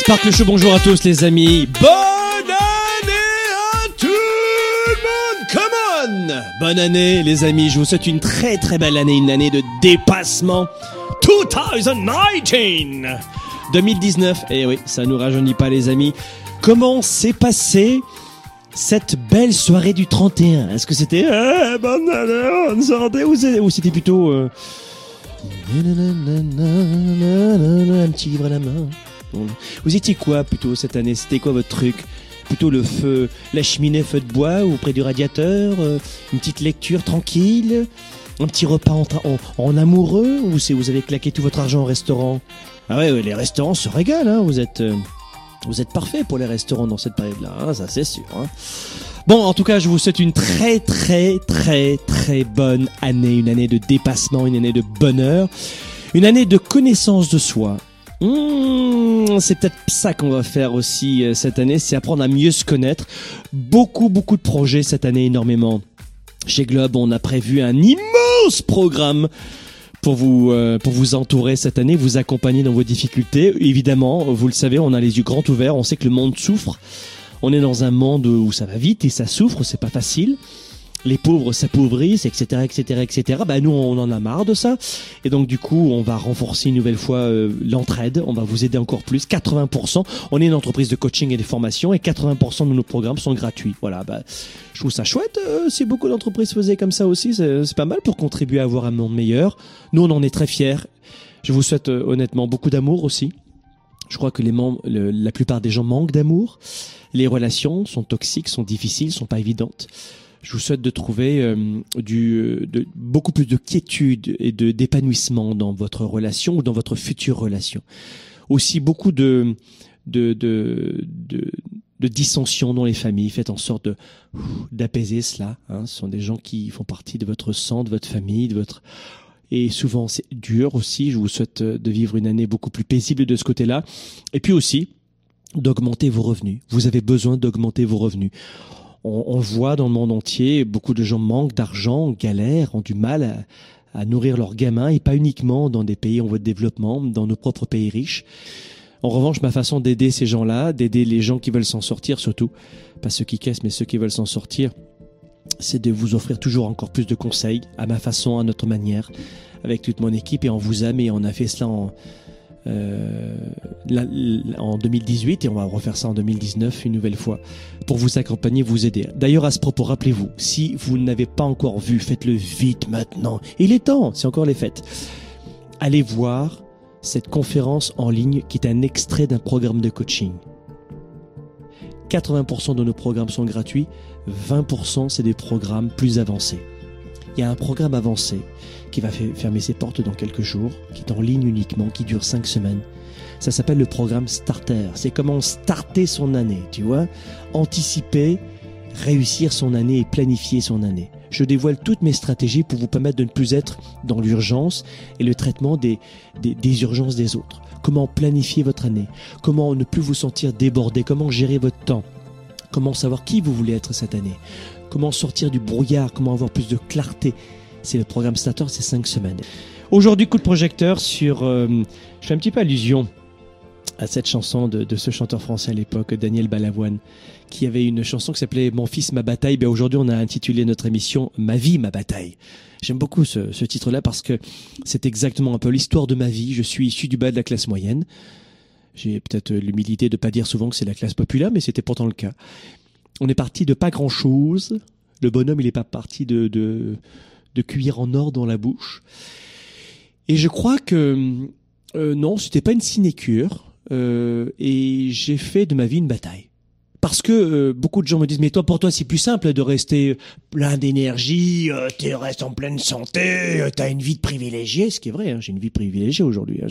Spark le show, bonjour à tous les amis. Bonne année à tout le monde. Come on. Bonne année les amis, je vous souhaite une très très belle année, une année de dépassement. 2019. 2019, et oui, ça nous rajeunit pas les amis. Comment s'est passé cette belle soirée du 31 Est-ce que c'était eh, bonne année, bonne santé ou c'était plutôt euh, un petit livre à la main? Vous étiez quoi plutôt cette année? C'était quoi votre truc? Plutôt le feu, la cheminée feu de bois ou près du radiateur euh, Une petite lecture tranquille Un petit repas en, en- amoureux Ou c'est vous avez claqué tout votre argent au restaurant? Ah ouais, ouais, les restaurants se régalent, hein, vous êtes... euh, vous êtes parfait pour les restaurants dans cette période-là, hein, ça c'est sûr. hein. Bon, en tout cas, je vous souhaite une très très très très bonne année, une année de dépassement, une année de bonheur, une année de connaissance de soi. Mmh, c'est peut-être ça qu'on va faire aussi euh, cette année, c'est apprendre à mieux se connaître. Beaucoup beaucoup de projets cette année, énormément. Chez Globe, on a prévu un immense programme pour vous euh, pour vous entourer cette année, vous accompagner dans vos difficultés. Évidemment, vous le savez, on a les yeux grands ouverts, on sait que le monde souffre. On est dans un monde où ça va vite et ça souffre, c'est pas facile. Les pauvres s'appauvrissent, etc., etc., etc. Bah nous, on en a marre de ça. Et donc du coup, on va renforcer une nouvelle fois euh, l'entraide. On va vous aider encore plus. 80%. On est une entreprise de coaching et de formation et 80% de nos programmes sont gratuits. Voilà. Bah, je trouve ça chouette. euh, si beaucoup d'entreprises faisaient comme ça aussi, c'est pas mal pour contribuer à avoir un monde meilleur. Nous, on en est très fiers. Je vous souhaite euh, honnêtement beaucoup d'amour aussi. Je crois que les membres, le- la plupart des gens manquent d'amour. Les relations sont toxiques, sont difficiles, sont pas évidentes. Je vous souhaite de trouver euh, du, de, beaucoup plus de quiétude et de d'épanouissement dans votre relation ou dans votre future relation. Aussi beaucoup de de de, de, de dissensions dans les familles. Faites en sorte d'apaiser cela. Hein. Ce sont des gens qui font partie de votre sang, de votre famille, de votre et souvent c'est dur aussi. Je vous souhaite euh, de vivre une année beaucoup plus paisible de ce côté-là. Et puis aussi d'augmenter vos revenus. Vous avez besoin d'augmenter vos revenus. On, on voit dans le monde entier, beaucoup de gens manquent d'argent, galèrent, ont du mal à, à nourrir leurs gamins, et pas uniquement dans des pays en voie de développement, dans nos propres pays riches. En revanche, ma façon d'aider ces gens-là, d'aider les gens qui veulent s'en sortir surtout, pas ceux qui caissent, mais ceux qui veulent s'en sortir, c'est de vous offrir toujours encore plus de conseils, à ma façon, à notre manière, avec toute mon équipe, et on vous aime, et on a fait cela en, euh, en 2018 et on va refaire ça en 2019 une nouvelle fois pour vous accompagner, vous aider. D'ailleurs, à ce propos, rappelez-vous, si vous n'avez pas encore vu, faites-le vite maintenant. Il est temps, c'est encore les fêtes. Allez voir cette conférence en ligne qui est un extrait d'un programme de coaching. 80% de nos programmes sont gratuits, 20% c'est des programmes plus avancés. Il y a un programme avancé qui va fermer ses portes dans quelques jours, qui est en ligne uniquement, qui dure 5 semaines. Ça s'appelle le programme Starter. C'est comment starter son année, tu vois Anticiper, réussir son année et planifier son année. Je dévoile toutes mes stratégies pour vous permettre de ne plus être dans l'urgence et le traitement des, des, des urgences des autres. Comment planifier votre année Comment ne plus vous sentir débordé Comment gérer votre temps Comment savoir qui vous voulez être cette année Comment sortir du brouillard Comment avoir plus de clarté C'est le programme Starter, c'est 5 semaines. Aujourd'hui, coup de projecteur sur... euh, je fais un petit peu allusion à cette chanson de, de ce chanteur français à l'époque, Daniel Balavoine, qui avait une chanson qui s'appelait Mon fils, ma bataille. Ben aujourd'hui, on a intitulé notre émission Ma vie, ma bataille. J'aime beaucoup ce, ce titre-là parce que c'est exactement un peu l'histoire de ma vie. Je suis issu du bas de la classe moyenne. J'ai peut-être l'humilité de pas dire souvent que c'est la classe populaire, mais c'était pourtant le cas. On est parti de pas grand-chose. Le bonhomme, il n'est pas parti de, de, de cuillère en or dans la bouche. Et je crois que euh, non, c'était pas une sinécure. Euh, et j'ai fait de ma vie une bataille. Parce que euh, beaucoup de gens me disent mais toi pour toi c'est plus simple de rester plein d'énergie, euh, tu restes en pleine santé, euh, tu as une vie de privilégié, ce qui est vrai, hein, j'ai une vie privilégiée aujourd'hui. Hein,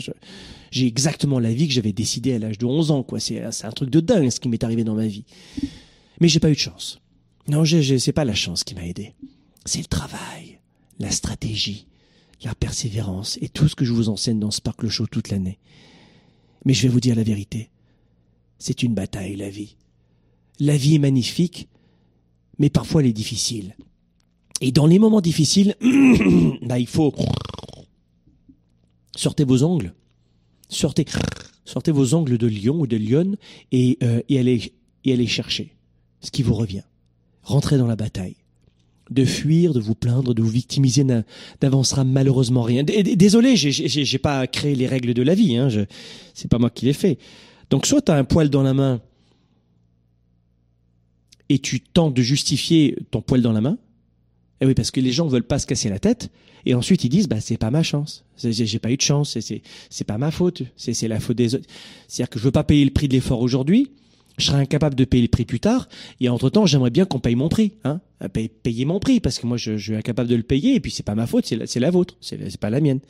j'ai exactement la vie que j'avais décidé à l'âge de 11 ans c'est un truc de dingue ce qui m'est arrivé dans ma vie. Mais j'ai pas eu de chance. Non, c'est pas la chance qui m'a aidé. C'est le travail, la stratégie, la persévérance et tout ce que je vous enseigne dans Sparkle Show toute l'année. Mais je vais vous dire la vérité. C'est une bataille, la vie. La vie est magnifique, mais parfois elle est difficile. Et dans les moments difficiles, bah, il faut sortez vos ongles, sortez, sortez vos ongles de lion ou de lionne et, euh, et allez et allez chercher ce qui vous revient. Rentrez dans la bataille. De fuir, de vous plaindre, de vous victimiser n'a- n'avancera malheureusement rien. Désolé, j'ai- pas créé les règles de la vie. Hein, c'est pas moi qui les fait. Donc soit tu as un poil dans la main et tu tentes de justifier ton poil dans la main. Eh oui, parce que les gens veulent pas se casser la tête et ensuite ils disent bah c'est pas ma chance, j'ai pas eu de chance, c'est- pas ma faute, c'est la faute des autres. C'est-à-dire que je veux pas payer le prix de l'effort aujourd'hui, je serai incapable de payer le prix plus tard et entre temps j'aimerais bien qu'on paye mon prix, hein, Euh, paye- payer mon prix parce que moi je, suis incapable de le payer et puis c'est pas ma faute, c'est la, la vôtre, c'est pas la mienne.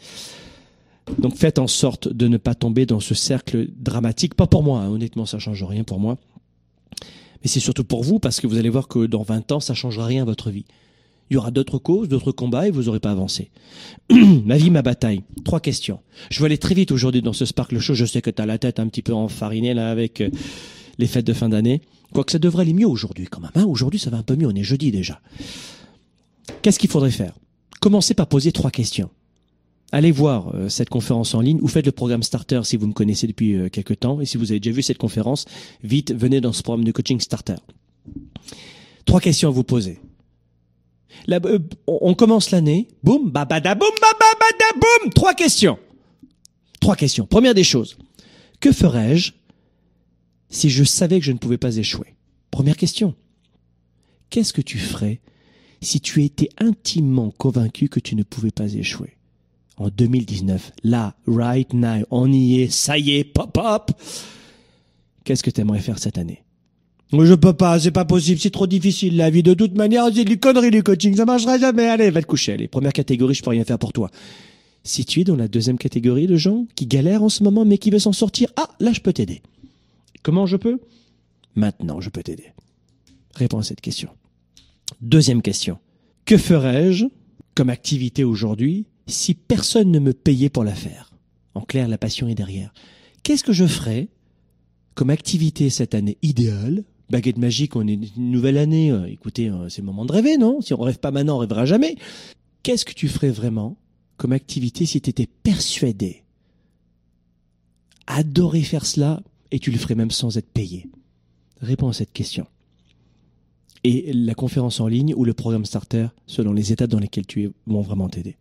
Donc faites en sorte de ne pas tomber dans ce cercle dramatique, pas pour moi, hein, honnêtement ça change rien pour moi. Mais c'est surtout pour vous parce que vous allez voir que dans 20 ans, ça changera rien à votre vie. Il y aura d'autres causes, d'autres combats et vous n'aurez pas avancé. ma vie, ma bataille. Trois questions. Je vais aller très vite aujourd'hui dans ce Sparkle Show. Je sais que tu as la tête un petit peu enfarinée là avec euh, les fêtes de fin d'année. Quoique ça devrait aller mieux aujourd'hui quand même. hein. aujourd'hui, ça va un peu mieux. On est jeudi déjà. Qu'est-ce qu'il faudrait faire? Commencez par poser trois questions. Allez voir euh, cette conférence en ligne ou faites le programme Starter si vous me connaissez depuis euh, quelque temps. Et si vous avez déjà vu cette conférence, vite, venez dans ce programme de coaching Starter. Trois questions à vous poser. Euh, on commence l'année, boum, babada, boum, babada, boum, trois questions. Trois questions. Première des choses, que ferais-je si je savais que je ne pouvais pas échouer Première question. Qu'est-ce que tu ferais si tu étais intimement convaincu que tu ne pouvais pas échouer? En 2019, là, right now, on y est, ça y est, pop, pop. Qu'est-ce que tu aimerais faire cette année? Je peux pas, c'est pas possible, c'est trop difficile, la vie. De toute manière, c'est du connerie, du coaching, ça marchera jamais. Allez, va te coucher. Allez, première catégorie, je peux rien faire pour toi. Si tu es dans la deuxième catégorie de gens qui galèrent en ce moment, mais qui veulent s'en sortir, ah, là, je peux t'aider. Comment je peux? Maintenant, je peux t'aider. Réponds à cette question. Deuxième question. Que ferais-je comme activité aujourd'hui si personne ne me payait pour la faire? En clair, la passion est derrière. Qu'est-ce que je ferais comme activité cette année idéale? Baguette magique, on est une nouvelle année. euh, écoutez, euh, c'est le moment de rêver, non? Si on rêve pas maintenant, on rêvera jamais. Qu'est-ce que tu ferais vraiment comme activité si tu étais persuadé, adorer faire cela, et tu le ferais même sans être payé Réponds à cette question. Et la conférence en ligne ou le programme starter, selon les étapes dans lesquelles tu es, vont vraiment t'aider.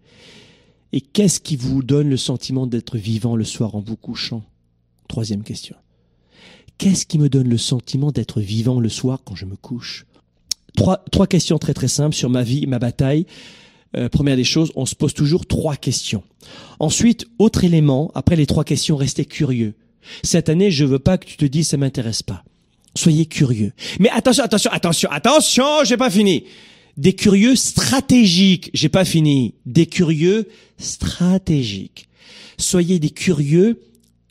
Et qu'est-ce qui vous donne le sentiment d'être vivant le soir en vous couchant? Troisième question. Qu'est-ce qui me donne le sentiment d'être vivant le soir quand je me couche? Trois, trois questions très très simples sur ma vie, ma bataille. Euh, première des choses, on se pose toujours trois questions. Ensuite, autre élément, après les trois questions, restez curieux. Cette année, je veux pas que tu te dises ça m'intéresse pas. Soyez curieux. Mais attention, attention, attention, attention, j'ai pas fini. Des curieux stratégiques, j'ai pas fini. Des curieux stratégiques. Soyez des curieux,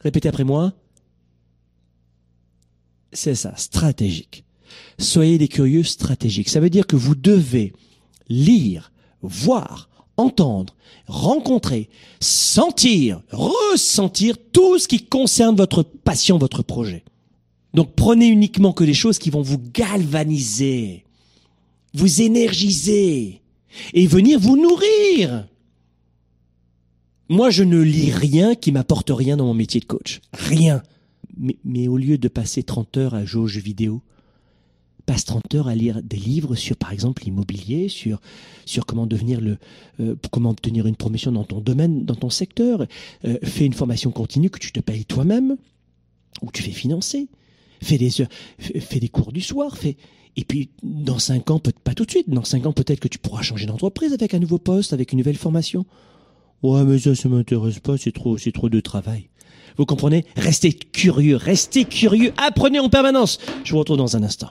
répétez après moi, c'est ça, stratégique. Soyez des curieux stratégiques. Ça veut dire que vous devez lire, voir, entendre, rencontrer, sentir, ressentir tout ce qui concerne votre passion, votre projet. Donc prenez uniquement que des choses qui vont vous galvaniser, vous énergiser et venir vous nourrir. Moi, je ne lis rien qui m'apporte rien dans mon métier de coach. Rien. Mais, mais, au lieu de passer 30 heures à jeux vidéo, passe 30 heures à lire des livres sur, par exemple, l'immobilier, sur, sur comment devenir le, euh, comment obtenir une promotion dans ton domaine, dans ton secteur. Euh, fais une formation continue que tu te payes toi-même, ou tu fais financer. Fais des heures, fais des cours du soir, fais, Et puis, dans cinq ans, peut pas tout de suite, dans cinq ans, peut-être que tu pourras changer d'entreprise avec un nouveau poste, avec une nouvelle formation. Ouais, mais ça, ça m'intéresse pas, c'est trop, c'est trop de travail. Vous comprenez? Restez curieux, restez curieux, apprenez en permanence. Je vous retrouve dans un instant.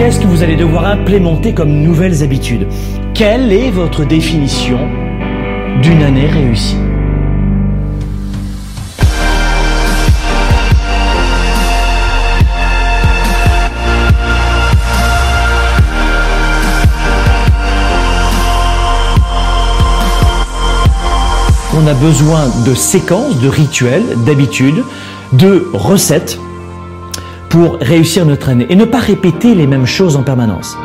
Qu'est-ce que vous allez devoir implémenter comme nouvelles habitudes? Quelle est votre définition d'une année réussie? On a besoin de séquences, de rituels, d'habitudes, de recettes pour réussir notre année et ne pas répéter les mêmes choses en permanence.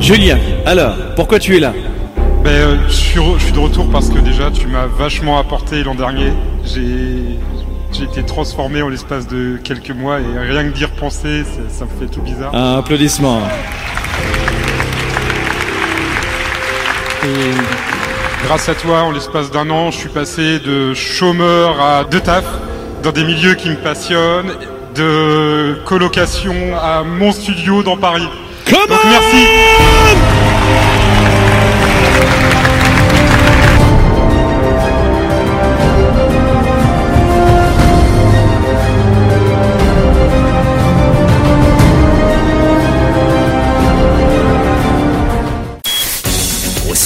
Julien, alors, pourquoi tu es là? Ben, euh, je, suis re- je suis de retour parce que déjà tu m'as vachement apporté l'an dernier. J'ai j'ai été transformé en l'espace de quelques mois et rien que d'y repenser, ça, me fait tout bizarre. Un applaudissement. Grâce à toi, en l'espace d'un an, je suis passé de chômeur à deux taf dans des milieux qui me passionnent, de colocation à mon studio dans Paris. Donc merci.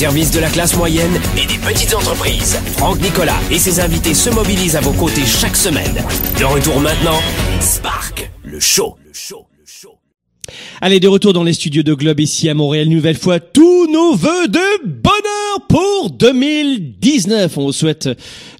Service de la classe moyenne et des petites entreprises, Franck Nicolas et ses invités se mobilisent à vos côtés chaque semaine. De retour maintenant, Spark, le show. Le show. Le show. Allez, de retour dans les studios de Globe ici à Montréal, nouvelle fois, tous nos voeux de bonheur pour 2019. On vous souhaite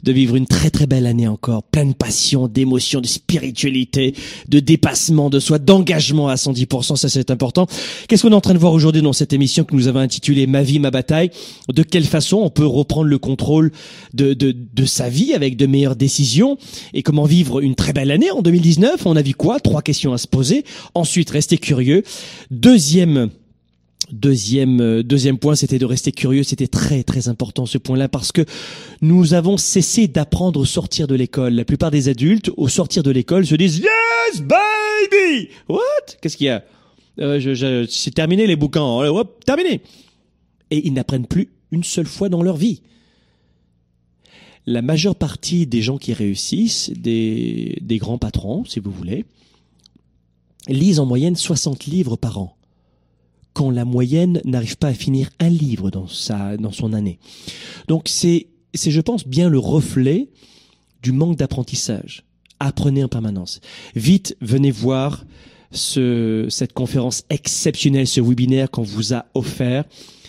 de vivre une très très belle année encore, pleine de passion, d'émotion, de spiritualité, de dépassement de soi, d'engagement à 110%, ça c'est important. Qu'est-ce qu'on est en train de voir aujourd'hui dans cette émission que nous avons intitulée Ma vie, ma bataille? De quelle façon on peut reprendre le contrôle de, de, de sa vie avec de meilleures décisions? Et comment vivre une très belle année en 2019 On a vu quoi? Trois questions à se poser. Ensuite, rester curieux. Deuxième Deuxième, euh, deuxième point, c'était de rester curieux. C'était très, très important ce point-là parce que nous avons cessé d'apprendre au sortir de l'école. La plupart des adultes, au sortir de l'école, se disent Yes, baby! What? Qu'est-ce qu'il y a? Euh, je, je- c'est terminé les bouquins. Euh, hop, terminé. Et ils n'apprennent plus une seule fois dans leur vie. La majeure partie des gens qui réussissent, des, des grands patrons, si vous voulez, lisent en moyenne 60 livres par an quand la moyenne n'arrive pas à finir un livre dans sa dans son année. Donc c'est c'est je pense bien le reflet du manque d'apprentissage. Apprenez en permanence. Vite, venez voir ce cette conférence exceptionnelle, ce webinaire qu'on vous a offert.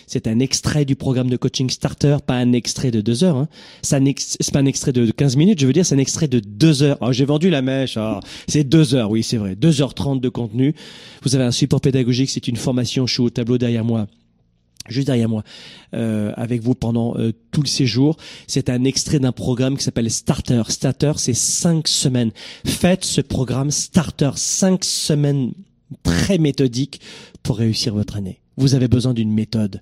C'est un extrait du programme de coaching starter, pas un extrait de deux heures. Hein. C'est pas un extrait de 15 minutes, je veux dire, c'est un extrait de deux heures. Oh, j'ai vendu la mèche. ah. c'est deux heures, oui, c'est vrai. Deux heures trente de contenu. Vous avez un support pédagogique, c'est une formation. Je suis au tableau derrière moi juste derrière moi, euh, avec vous pendant euh, tout le séjour. C'est un extrait d'un programme qui s'appelle Starter. Starter, c'est cinq semaines. Faites ce programme Starter, cinq semaines très méthodiques pour réussir votre année. Vous avez besoin d'une méthode.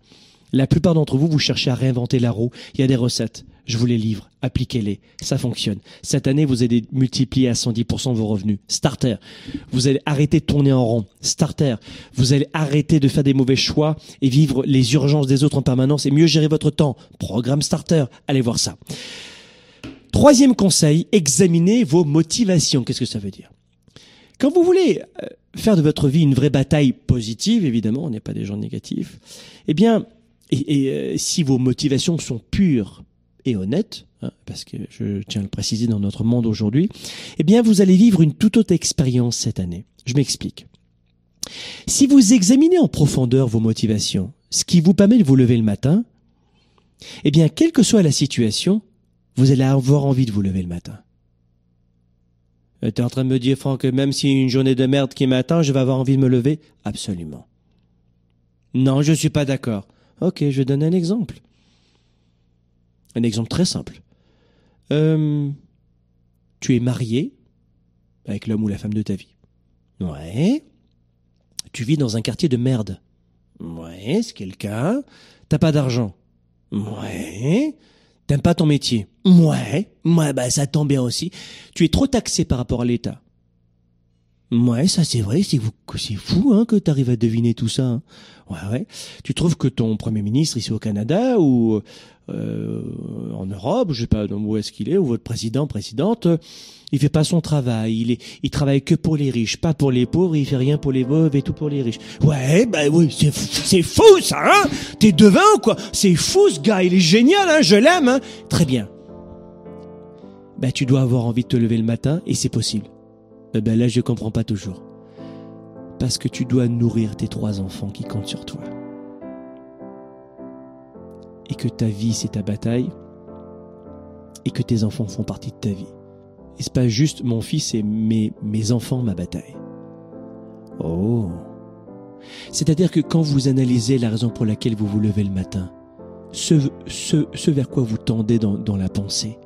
La plupart d'entre vous, vous cherchez à réinventer la roue. Il y a des recettes. Je vous les livre. Appliquez-les. Ça fonctionne. Cette année, vous allez multiplier à 110% vos revenus. Starter. Vous allez arrêter de tourner en rond. Starter. Vous allez arrêter de faire des mauvais choix et vivre les urgences des autres en permanence et mieux gérer votre temps. Programme Starter. Allez voir ça. Troisième conseil, examinez vos motivations. Qu'est-ce que ça veut dire? Quand vous voulez euh, faire de votre vie une vraie bataille positive, évidemment, on n'est pas des gens négatifs, eh bien, et, et, euh, si vos motivations sont pures et honnêtes, hein, parce que je tiens à le préciser dans notre monde aujourd'hui, eh bien, vous allez vivre une toute autre expérience cette année. Je m'explique. Si vous examinez en profondeur vos motivations, ce qui vous permet de vous lever le matin, eh bien, quelle que soit la situation, vous allez avoir envie de vous lever le matin. Tu es en train de me dire, Franck, que même si une journée de merde qui m'attend, je vais avoir envie de me lever? Absolument. Non, je suis pas d'accord. Ok, je donne un exemple. Un exemple très simple. Euh, tu es marié avec l'homme ou la femme de ta vie. Ouais. Tu vis dans un quartier de merde. Ouais, c'est quelqu'un. T'as pas d'argent. Ouais. T'aimes pas ton métier. Ouais. Ouais, bah ça tombe bien aussi. Tu es trop taxé par rapport à l'État. Ouais, ça c'est vrai, c'est fou hein, que tu arrives à deviner tout ça. hein. Ouais, ouais. Tu trouves que ton premier ministre ici au Canada ou en Europe, je sais pas où est-ce qu'il est, ou votre président, présidente, euh, il fait pas son travail. Il est, il travaille que pour les riches, pas pour les pauvres. Il fait rien pour les pauvres et tout pour les riches. Ouais, bah oui, c'est c'est fou ça, hein T'es devin ou quoi C'est fou ce gars, il est génial, hein Je l'aime, hein Très bien. Bah tu dois avoir envie de te lever le matin et c'est possible. Eh ben là, je comprends pas toujours. Parce que tu dois nourrir tes trois enfants qui comptent sur toi. Et que ta vie, c'est ta bataille. Et que tes enfants font partie de ta vie. Et c'est pas juste mon fils et mes, mes enfants, ma bataille. Oh. C'est-à-dire que quand vous analysez la raison pour laquelle vous vous levez le matin, ce, ce, ce vers quoi vous tendez dans, dans la pensée,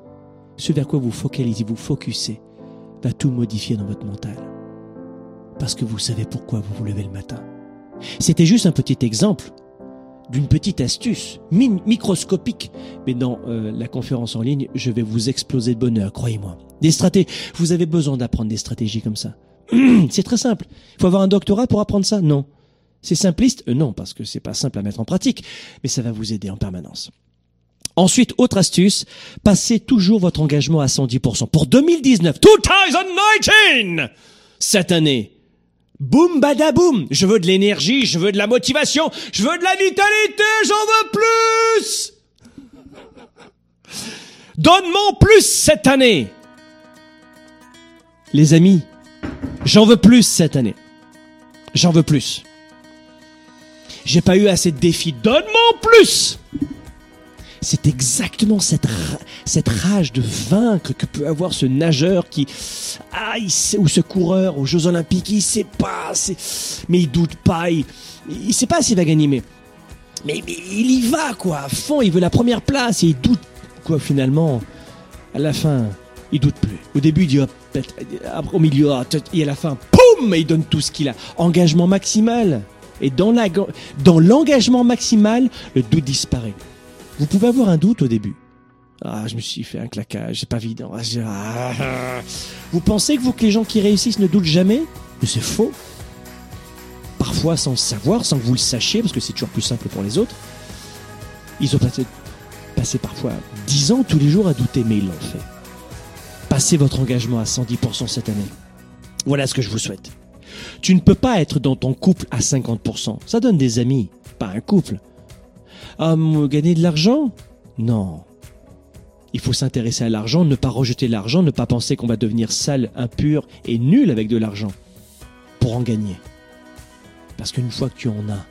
ce vers quoi vous focalisez, vous focussez, va tout modifier dans votre mental. Parce que vous savez pourquoi vous vous levez le matin. C'était juste un petit exemple d'une petite astuce microscopique. Mais dans euh, la conférence en ligne, je vais vous exploser de bonheur, croyez-moi. Des stratégies. Vous avez besoin d'apprendre des stratégies comme ça. C'est très simple. Il faut avoir un doctorat pour apprendre ça? Non. C'est simpliste? Euh, Non, parce que c'est pas simple à mettre en pratique, mais ça va vous aider en permanence. Ensuite, autre astuce, passez toujours votre engagement à 110%. Pour 2019, 2019, cette année, boum badaboum, je veux de l'énergie, je veux de la motivation, je veux de la vitalité, j'en veux plus Donne-moi plus cette année Les amis, j'en veux plus cette année. J'en veux plus. J'ai pas eu assez de défis. Donne-moi plus c'est exactement cette, cette rage de vaincre que peut avoir ce nageur qui, ah, ou ce coureur aux Jeux Olympiques, il sait pas, mais il doute pas, il, il sait pas s'il va gagner, mais, il y va, quoi, à fond, il veut la première place et il doute, quoi, finalement, à la fin, il doute plus. Au début, il dit, oh, au milieu, peut-être, et à la fin, poum, il donne tout ce qu'il a. Engagement maximal. Et dans l'engagement maximal, le doute disparaît. Vous pouvez avoir un doute au début. Ah, je me suis fait un claquage, c'est pas évident. Ah, ah. Vous pensez que vous que les gens qui réussissent ne doutent jamais? Mais c'est faux. Parfois sans le savoir, sans que vous le sachiez, parce que c'est toujours plus simple pour les autres. Ils ont passé, passé parfois 10 ans tous les jours à douter, mais ils l'ont fait. Passez votre engagement à 110% cette année. Voilà ce que je vous souhaite. Tu ne peux pas être dans ton couple à 50%. Ça donne des amis, pas un couple. Ah, à gagner de l'argent? Non. Il faut s'intéresser à l'argent, ne pas rejeter l'argent, ne pas penser qu'on va devenir sale, impur et nul avec de l'argent pour en gagner. Parce qu'une fois que tu en as,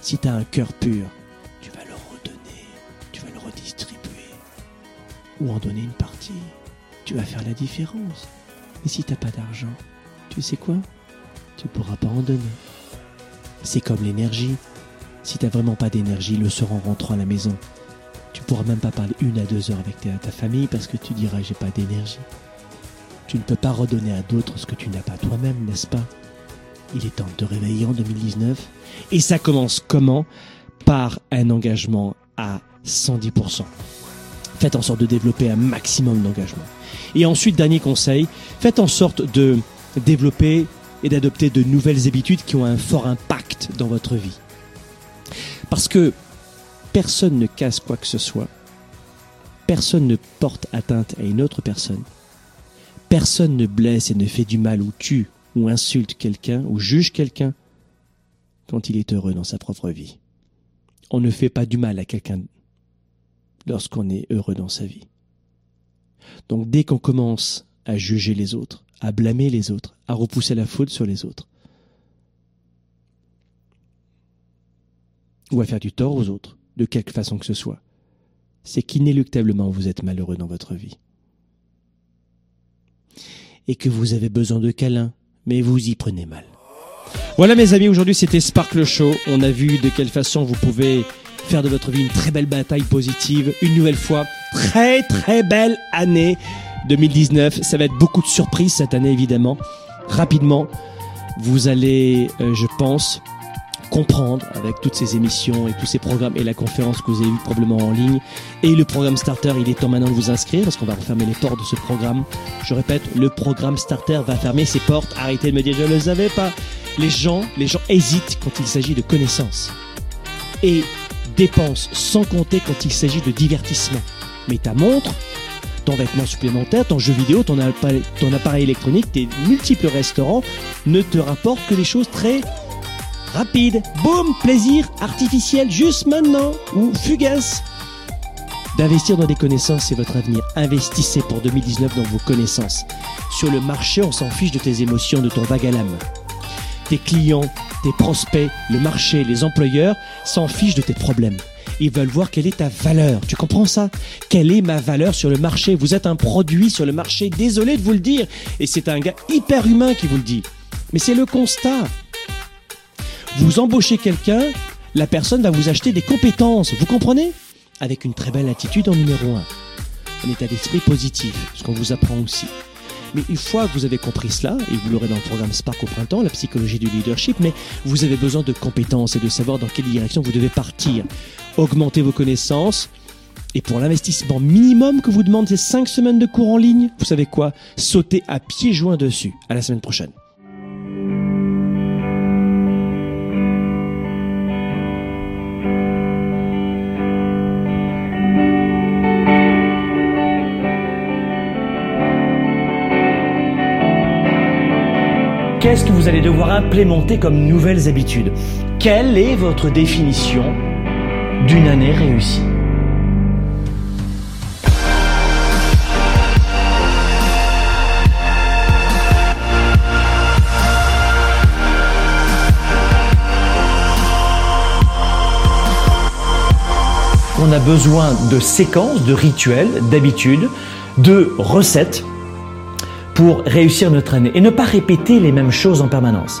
si tu as un cœur pur, tu vas le redonner, tu vas le redistribuer ou en donner une partie. Tu vas faire la différence. Et si t'as pas d'argent, tu sais quoi? Tu pourras pas en donner. C'est comme l'énergie, si t'as vraiment pas d'énergie le soir en rentrant à la maison, tu pourras même pas parler une à deux heures avec ta, ta famille parce que tu diras j'ai pas d'énergie. Tu ne peux pas redonner à d'autres ce que tu n'as pas toi-même, n'est-ce pas? Il est temps de te réveiller en 2019. Et ça commence comment? Par un engagement à 110%. Faites en sorte de développer un maximum d'engagement. Et ensuite, dernier conseil, faites en sorte de développer et d'adopter de nouvelles habitudes qui ont un fort impact dans votre vie. Parce que personne ne casse quoi que ce soit, personne ne porte atteinte à une autre personne, personne ne blesse et ne fait du mal ou tue ou insulte quelqu'un ou juge quelqu'un quand il est heureux dans sa propre vie. On ne fait pas du mal à quelqu'un lorsqu'on est heureux dans sa vie. Donc dès qu'on commence à juger les autres, à blâmer les autres, à repousser la faute sur les autres, ou à faire du tort aux autres, de quelque façon que ce soit, c'est qu'inéluctablement vous êtes malheureux dans votre vie. Et que vous avez besoin de câlins, mais vous y prenez mal. Voilà mes amis, aujourd'hui c'était Sparkle Show. On a vu de quelle façon vous pouvez faire de votre vie une très belle bataille positive. Une nouvelle fois, très très belle année 2019. Ça va être beaucoup de surprises cette année évidemment. Rapidement, vous allez, euh, je pense, comprendre avec toutes ces émissions et tous ces programmes et la conférence que vous avez vue probablement en ligne et le programme Starter, il est temps maintenant de vous inscrire parce qu'on va refermer les portes de ce programme. Je répète, le programme Starter va fermer ses portes. Arrêtez de me dire je ne le savais pas. Les gens, les gens hésitent quand il s'agit de connaissances et dépensent sans compter quand il s'agit de divertissement. Mais ta montre, ton vêtement supplémentaire, ton jeu vidéo, ton appareil, ton appareil électronique, tes multiples restaurants ne te rapportent que des choses très rapide, boum, plaisir artificiel juste maintenant ou fugace. D'investir dans des connaissances, c'est votre avenir. Investissez pour 2019 dans vos connaissances. Sur le marché, on s'en fiche de tes émotions, de ton vague à l'âme. Tes clients, tes prospects, le marché, les employeurs s'en fichent de tes problèmes. Ils veulent voir quelle est ta valeur. Tu comprends ça? Quelle est ma valeur sur le marché? Vous êtes un produit sur le marché. Désolé de vous le dire. Et c'est un gars hyper humain qui vous le dit. Mais c'est le constat. Vous embauchez quelqu'un, la personne va vous acheter des compétences. Vous comprenez? Avec une très belle attitude en numéro un. Un état d'esprit positif, ce qu'on vous apprend aussi. Mais une fois que vous avez compris cela, et vous l'aurez dans le programme Spark au printemps, la psychologie du leadership, mais vous avez besoin de compétences et de savoir dans quelle direction vous devez partir. Augmenter vos connaissances. Et pour l'investissement minimum que vous demande ces 5 semaines de cours en ligne, vous savez quoi? Sautez à pieds joints dessus. À la semaine prochaine. Qu'est-ce que vous allez devoir implémenter comme nouvelles habitudes. Quelle est votre définition d'une année réussie? On a besoin de séquences, de rituels, d'habitudes, de recettes pour réussir notre année et ne pas répéter les mêmes choses en permanence.